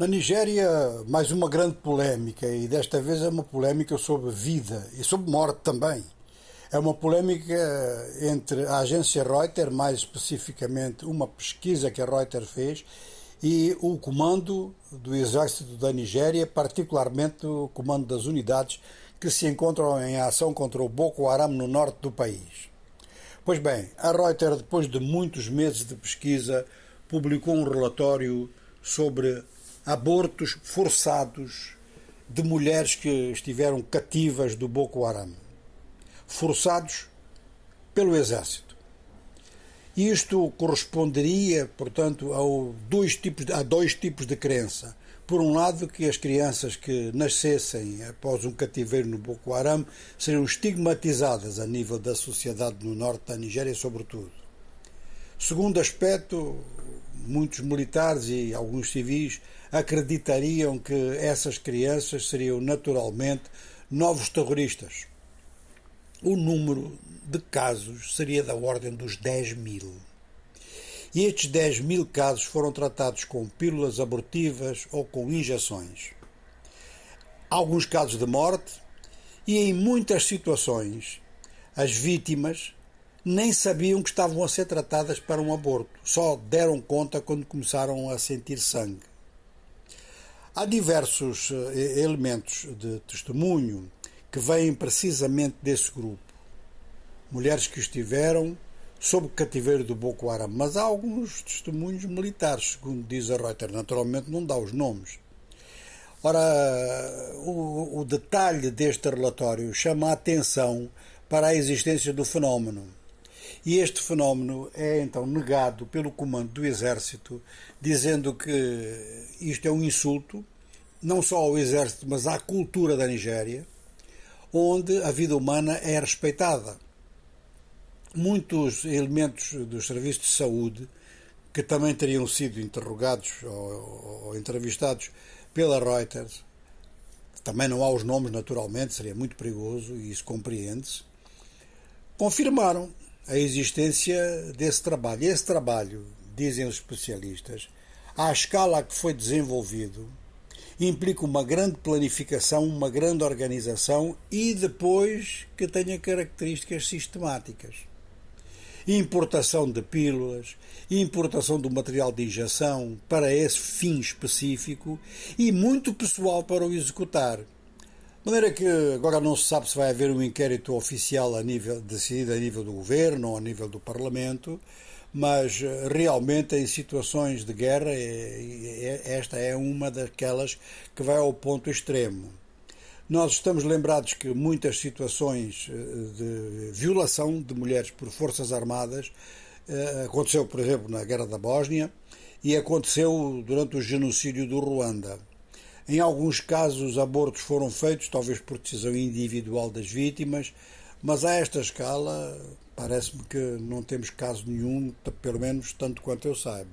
Na Nigéria, mais uma grande polémica, e desta vez é uma polémica sobre vida e sobre morte também. É uma polémica entre a agência Reuters, mais especificamente uma pesquisa que a Reuters fez, e o comando do exército da Nigéria, particularmente o comando das unidades que se encontram em ação contra o Boko Haram no norte do país. Pois bem, a Reuters, depois de muitos meses de pesquisa, publicou um relatório sobre abortos forçados de mulheres que estiveram cativas do Boko Haram. Forçados pelo exército. Isto corresponderia, portanto, a dois tipos, a dois tipos de crença. Por um lado, que as crianças que nascessem após um cativeiro no Boko Haram seriam estigmatizadas a nível da sociedade no norte da Nigéria, sobretudo. Segundo aspecto, muitos militares e alguns civis acreditariam que essas crianças seriam naturalmente novos terroristas. O número de casos seria da ordem dos 10 mil. E estes 10 mil casos foram tratados com pílulas abortivas ou com injeções. Alguns casos de morte, e em muitas situações as vítimas nem sabiam que estavam a ser tratadas para um aborto, só deram conta quando começaram a sentir sangue. Há diversos eh, elementos de testemunho que vêm precisamente desse grupo. Mulheres que estiveram sob o cativeiro do Boko Haram, mas há alguns testemunhos militares, segundo diz a Reuters, naturalmente não dá os nomes. Ora, o, o detalhe deste relatório chama a atenção para a existência do fenómeno e este fenómeno é então negado pelo comando do Exército, dizendo que isto é um insulto, não só ao Exército, mas à cultura da Nigéria, onde a vida humana é respeitada. Muitos elementos dos serviços de saúde, que também teriam sido interrogados ou, ou entrevistados pela Reuters, também não há os nomes, naturalmente, seria muito perigoso e isso compreende-se, confirmaram a existência desse trabalho. Esse trabalho, dizem os especialistas, à escala que foi desenvolvido, implica uma grande planificação, uma grande organização e depois que tenha características sistemáticas. Importação de pílulas, importação do material de injeção para esse fim específico e muito pessoal para o executar. De maneira que agora não se sabe se vai haver um inquérito oficial a nível, decidido a nível do governo ou a nível do Parlamento, mas eh, realmente em situações de guerra esta é uma daquelas que vai ao ponto extremo. Nós estamos lembrados que muitas situações eh, de violação de mulheres por forças armadas eh, aconteceu, por exemplo, na Guerra da Bósnia e aconteceu durante o genocídio do Ruanda. Em alguns casos, os abortos foram feitos, talvez por decisão individual das vítimas, mas a esta escala, parece-me que não temos caso nenhum, pelo menos tanto quanto eu saiba.